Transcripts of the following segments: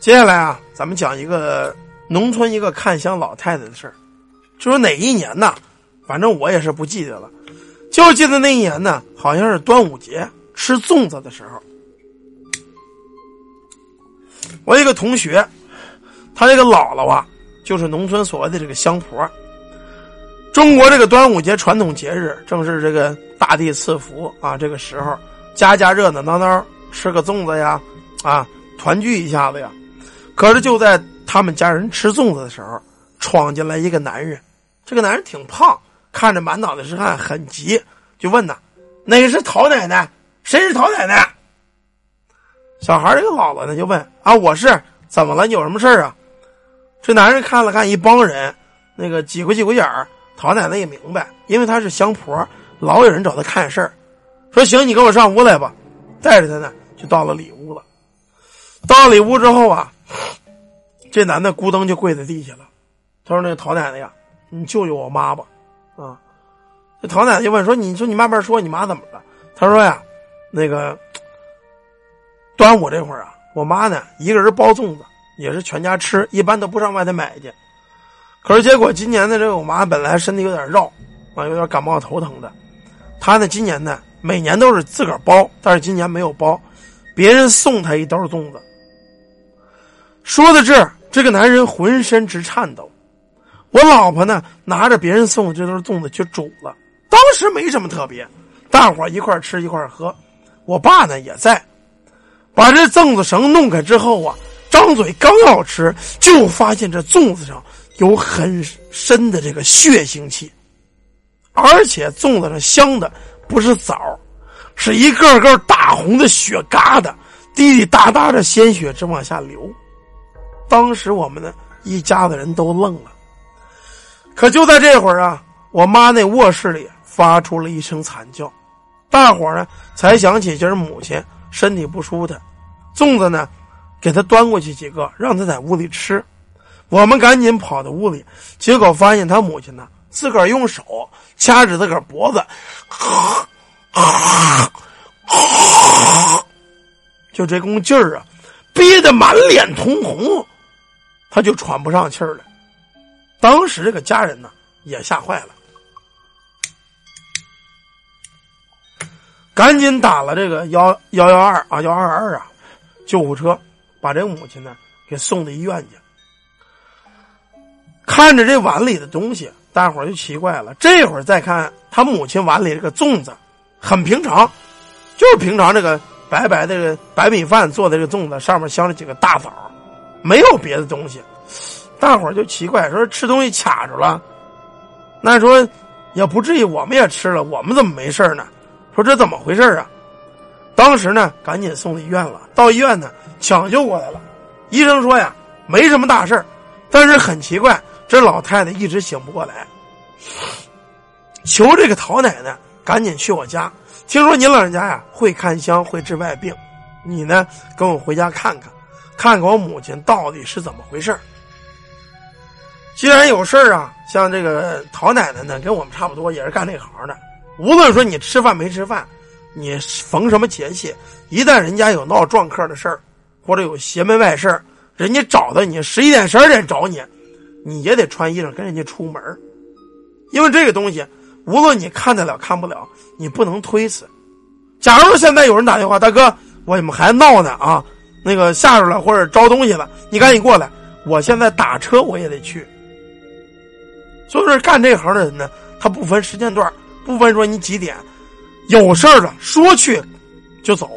接下来啊，咱们讲一个农村一个看香老太太的事儿。就说哪一年呢？反正我也是不记得了，就记得那一年呢，好像是端午节吃粽子的时候。我一个同学，他这个姥姥啊，就是农村所谓的这个香婆。中国这个端午节传统节日，正是这个大地赐福啊，这个时候家家热热闹闹，吃个粽子呀，啊，团聚一下子呀。可是就在他们家人吃粽子的时候，闯进来一个男人。这个男人挺胖，看着满脑袋是汗，很急，就问呐：“哪个是陶奶奶？谁是陶奶奶？”小孩这个姥姥呢就问：“啊，我是，怎么了？你有什么事啊？”这男人看了看一帮人，那个挤过挤过眼儿。陶奶奶也明白，因为她是香婆，老有人找她看事儿。说：“行，你跟我上屋来吧。”带着他呢，就到了里屋了。到里屋之后啊，这男的咕噔就跪在地下了。他说：“那个陶奶奶呀，你救救我妈吧！”啊，这陶奶奶就问说：“你说你慢慢说，你妈怎么了？”他说：“呀，那个端午这会儿啊，我妈呢一个人包粽子，也是全家吃，一般都不上外头买去。”可是结果今年的这个我妈本来身体有点绕，啊，有点感冒头疼的。她呢今年呢每年都是自个儿包，但是今年没有包，别人送她一兜粽子。说到这儿，这个男人浑身直颤抖。我老婆呢拿着别人送的这兜粽子去煮了，当时没什么特别，大伙一块吃一块喝。我爸呢也在，把这粽子绳弄开之后啊，张嘴刚要吃，就发现这粽子上。有很深的这个血腥气，而且粽子上香的不是枣，是一个个大红的血疙瘩，滴滴答答的鲜血直往下流。当时我们呢一家子人都愣了。可就在这会儿啊，我妈那卧室里发出了一声惨叫，大伙呢才想起今儿母亲身体不舒坦，粽子呢给她端过去几个，让她在屋里吃。我们赶紧跑到屋里，结果发现他母亲呢，自个儿用手掐着自个儿脖子，就这股劲儿啊，憋得满脸通红，他就喘不上气儿来。当时这个家人呢也吓坏了，赶紧打了这个幺幺幺二啊幺二二啊救护车，把这母亲呢给送到医院去。看着这碗里的东西，大伙儿就奇怪了。这会儿再看他母亲碗里这个粽子，很平常，就是平常这个白白的白米饭做的这个粽子，上面镶了几个大枣，没有别的东西。大伙儿就奇怪，说吃东西卡住了。那说也不至于，我们也吃了，我们怎么没事呢？说这怎么回事啊？当时呢，赶紧送到医院了。到医院呢，抢救过来了。医生说呀，没什么大事但是很奇怪。这老太太一直醒不过来，求这个陶奶奶赶紧去我家。听说您老人家呀会看香，会治外病，你呢跟我回家看看，看看我母亲到底是怎么回事既然有事儿啊，像这个陶奶奶呢，跟我们差不多，也是干这行的。无论说你吃饭没吃饭，你逢什么节气，一旦人家有闹撞客的事儿，或者有邪门外事儿人家找到你，十一点十二点找你。你也得穿衣裳跟人家出门因为这个东西，无论你看得了看不了，你不能推辞。假如现在有人打电话，大哥，我们还闹呢啊，那个下着了或者招东西了，你赶紧过来，我现在打车我也得去。所以说，干这行的人呢，他不分时间段，不分说你几点，有事儿了说去就走。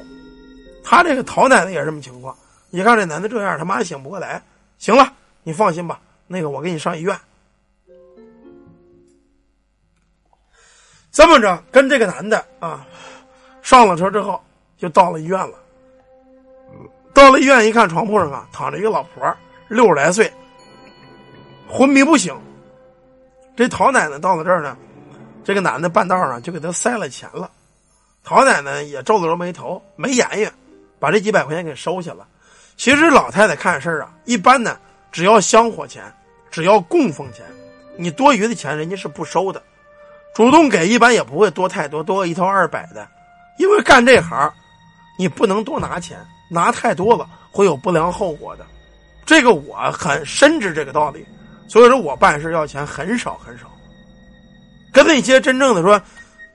他这个陶奶奶也是这么情况，你看这男的这样，他妈醒不过来。行了，你放心吧。那个，我给你上医院。这么着，跟这个男的啊，上了车之后，就到了医院了。到了医院一看，床铺上啊躺着一个老婆，六十来岁，昏迷不醒。这陶奶奶到了这儿呢，这个男的半道上就给他塞了钱了。陶奶奶也皱了皱眉头，没言语，把这几百块钱给收下了。其实老太太看事儿啊，一般呢。只要香火钱，只要供奉钱，你多余的钱人家是不收的，主动给一般也不会多太多，多一头二百的，因为干这行，你不能多拿钱，拿太多了会有不良后果的。这个我很深知这个道理，所以说我办事要钱很少很少，跟那些真正的说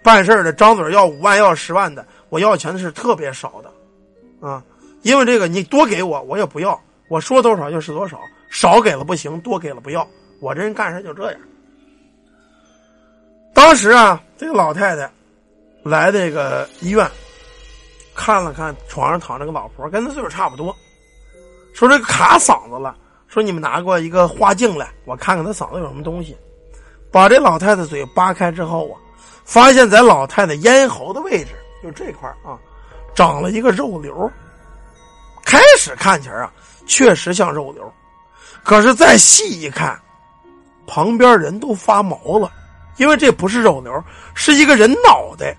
办事的张嘴要五万要十万的，我要钱的是特别少的，啊，因为这个你多给我我也不要，我说多少就是多少，少给了不行，多给了不要，我这人干事就这样。当时啊，这个老太太来这个医院，看了看床上躺着个老婆，跟她岁数差不多。说这个卡嗓子了，说你们拿过一个花镜来，我看看他嗓子有什么东西。把这老太太嘴扒开之后啊，发现在老太太咽喉的位置，就这块啊，长了一个肉瘤。开始看起来啊，确实像肉瘤，可是再细一看，旁边人都发毛了，因为这不是肉瘤，是一个人脑袋。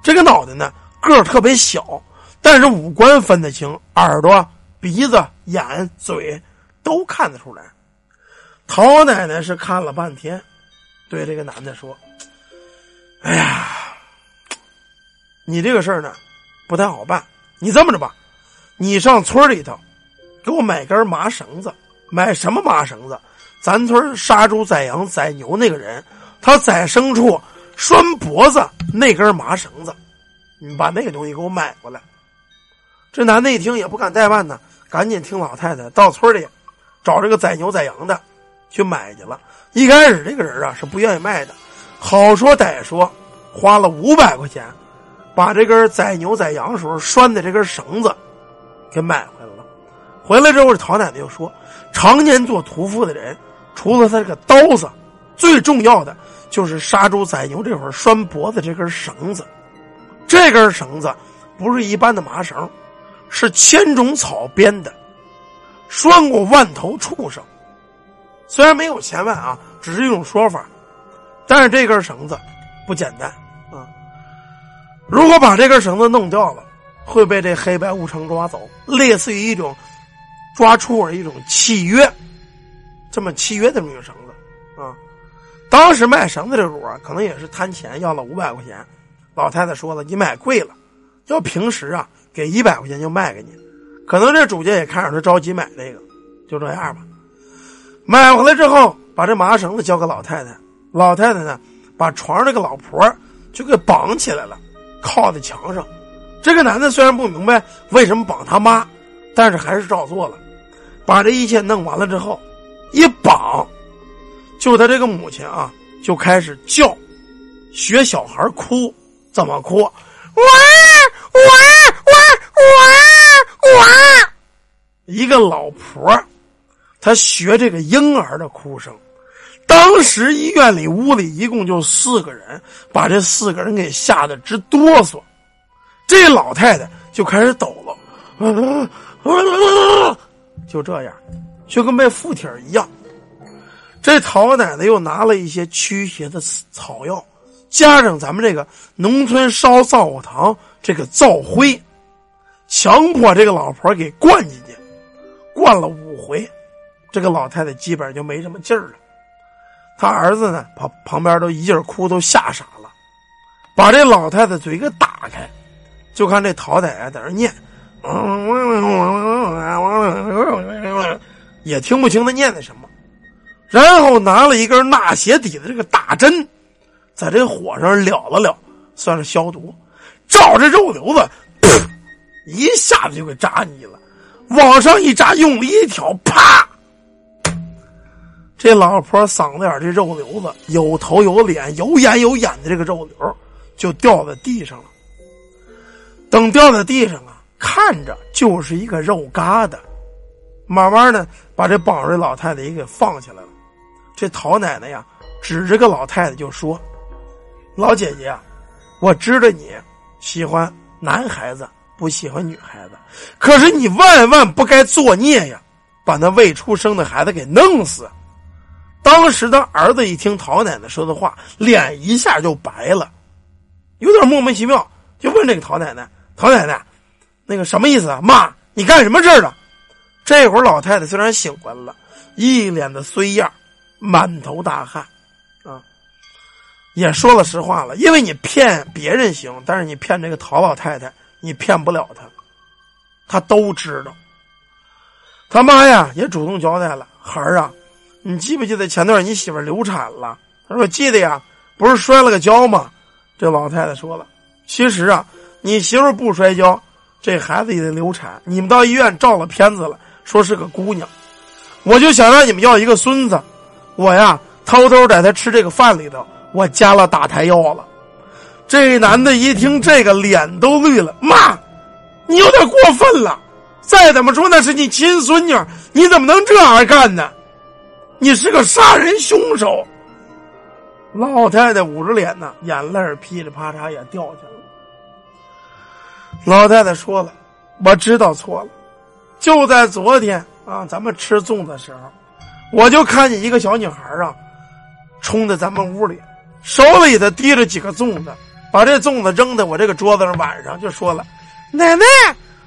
这个脑袋呢，个特别小，但是五官分得清，耳朵。鼻子、眼、嘴都看得出来。陶奶奶是看了半天，对这个男的说：“哎呀，你这个事儿呢，不太好办。你这么着吧，你上村里头给我买根麻绳子。买什么麻绳子？咱村杀猪宰羊宰牛那个人，他宰牲畜拴脖子那根麻绳子，你把那个东西给我买过来。”这男的一听也不敢怠慢呢，赶紧听老太太到村里找这个宰牛宰羊的去买去了。一开始这个人啊是不愿意卖的，好说歹说，花了五百块钱把这根宰牛宰羊时候拴的这根绳子给买回来了。回来之后，这陶奶奶又说，常年做屠夫的人，除了他这个刀子，最重要的就是杀猪宰牛这会儿拴脖子这根绳子。这根绳子不是一般的麻绳。是千种草编的，拴过万头畜生。虽然没有千万啊，只是一种说法。但是这根绳子不简单啊！如果把这根绳子弄掉了，会被这黑白无常抓走，类似于一种抓畜儿一种契约，这么契约的这么一个绳子啊。当时卖绳子这主啊，可能也是贪钱，要了五百块钱。老太太说了：“你买贵了，要平时啊。”给一百块钱就卖给你，可能这主家也看着他着急买这个，就这样吧。买回来之后，把这麻绳子交给老太太，老太太呢，把床上这个老婆就给绑起来了，靠在墙上。这个男的虽然不明白为什么绑他妈，但是还是照做了。把这一切弄完了之后，一绑，就他这个母亲啊，就开始叫，学小孩哭，怎么哭？哇哇！哇哇！一个老婆，她学这个婴儿的哭声。当时医院里屋里一共就四个人，把这四个人给吓得直哆嗦。这老太太就开始抖了，就这样，就跟被附体一样。这陶奶奶又拿了一些驱邪的草药，加上咱们这个农村烧灶火堂这个灶灰。强迫这个老婆给灌进去，灌了五回，这个老太太基本就没什么劲儿了。他儿子呢，旁旁边都一劲儿哭，都吓傻了。把这老太太嘴给打开，就看这陶奶奶在那念，也听不清他念的什么。然后拿了一根纳鞋底的这个大针，在这火上燎了燎，算是消毒。照着肉瘤子。一下子就给扎进去了，往上一扎，用力一挑，啪！这老婆嗓子眼这肉瘤子，有头有脸、有眼有眼的这个肉瘤，就掉在地上了。等掉在地上啊，看着就是一个肉疙瘩。慢慢的把这绑着老太太也给放下来了。这陶奶奶呀，指着个老太太就说：“老姐姐，我知道你喜欢男孩子。”不喜欢女孩子，可是你万万不该作孽呀，把那未出生的孩子给弄死。当时的儿子一听陶奶奶说的话，脸一下就白了，有点莫名其妙，就问这个陶奶奶：“陶奶奶，那个什么意思啊？妈，你干什么事儿了？”这会儿老太太虽然醒过来了，一脸的衰样，满头大汗，啊，也说了实话了，因为你骗别人行，但是你骗这个陶老太太。你骗不了她，她都知道。他妈呀也主动交代了：“孩儿啊，你记不记得前段你媳妇流产了？”他说：“记得呀，不是摔了个跤吗？”这老太太说了：“其实啊，你媳妇不摔跤，这孩子也得流产。你们到医院照了片子了，说是个姑娘。我就想让你们要一个孙子，我呀偷偷在他吃这个饭里头，我加了打胎药了。”这男的一听这个，脸都绿了。妈，你有点过分了。再怎么说那是你亲孙女，你怎么能这样干呢？你是个杀人凶手！老太太捂着脸呢，眼泪噼里啪嚓也掉下来了。老太太说了：“我知道错了，就在昨天啊，咱们吃粽子的时候，我就看见一个小女孩啊，冲在咱们屋里，手里头提着几个粽子。”把这粽子扔在我这个桌子上，晚上就说了：“奶奶，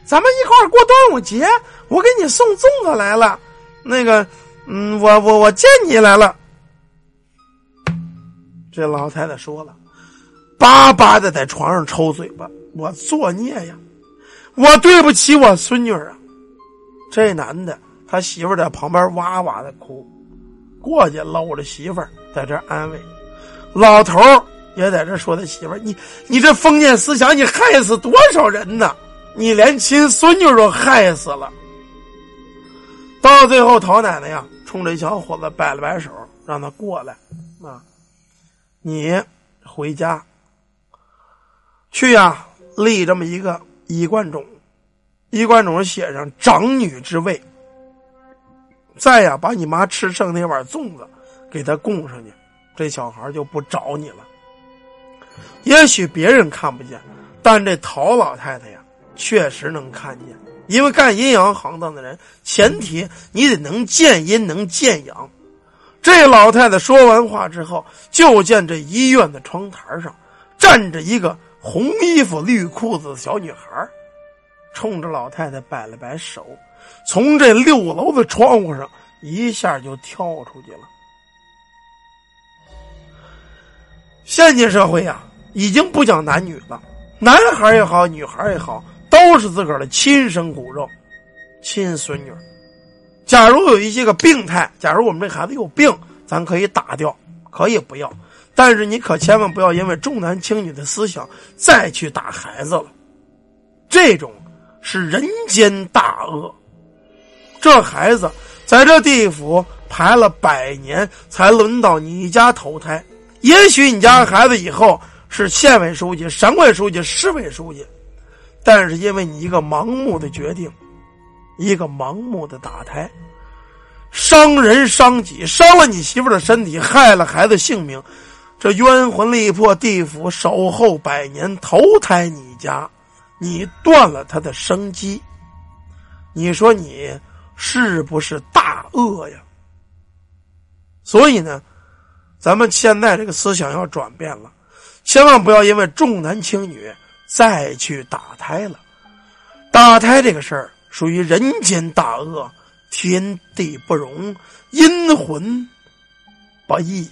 咱们一块过端午节，我给你送粽子来了。那个，嗯，我我我见你来了。”这老太太说了，巴巴的在床上抽嘴巴：“我作孽呀，我对不起我孙女啊！”这男的他媳妇在旁边哇哇的哭，过去搂着媳妇在这安慰，老头也在这说他媳妇儿，你你这封建思想，你害死多少人呢？你连亲孙女都害死了。到最后，陶奶奶呀，冲这小伙子摆了摆手，让他过来啊，你回家去呀，立这么一个衣冠冢，衣冠冢写上长女之位。再呀，把你妈吃剩那碗粽子给他供上去，这小孩就不找你了。也许别人看不见，但这陶老太太呀，确实能看见。因为干阴阳行当的人，前提你得能见阴，能见阳。这老太太说完话之后，就见这医院的窗台上站着一个红衣服、绿裤子的小女孩，冲着老太太摆了摆手，从这六楼的窗户上一下就跳出去了。现今社会呀。已经不讲男女了，男孩也好，女孩也好，都是自个儿的亲生骨肉，亲孙女。假如有一些个病态，假如我们这孩子有病，咱可以打掉，可以不要，但是你可千万不要因为重男轻女的思想再去打孩子了，这种是人间大恶。这孩子在这地府排了百年，才轮到你家投胎，也许你家孩子以后。是县委书记、省委书记、市委书记，但是因为你一个盲目的决定，一个盲目的打胎，伤人伤己，伤了你媳妇的身体，害了孩子性命，这冤魂力魄地府守候百年，投胎你家，你断了他的生机，你说你是不是大恶呀？所以呢，咱们现在这个思想要转变了。千万不要因为重男轻女再去打胎了，打胎这个事儿属于人间大恶，天地不容，阴魂不义。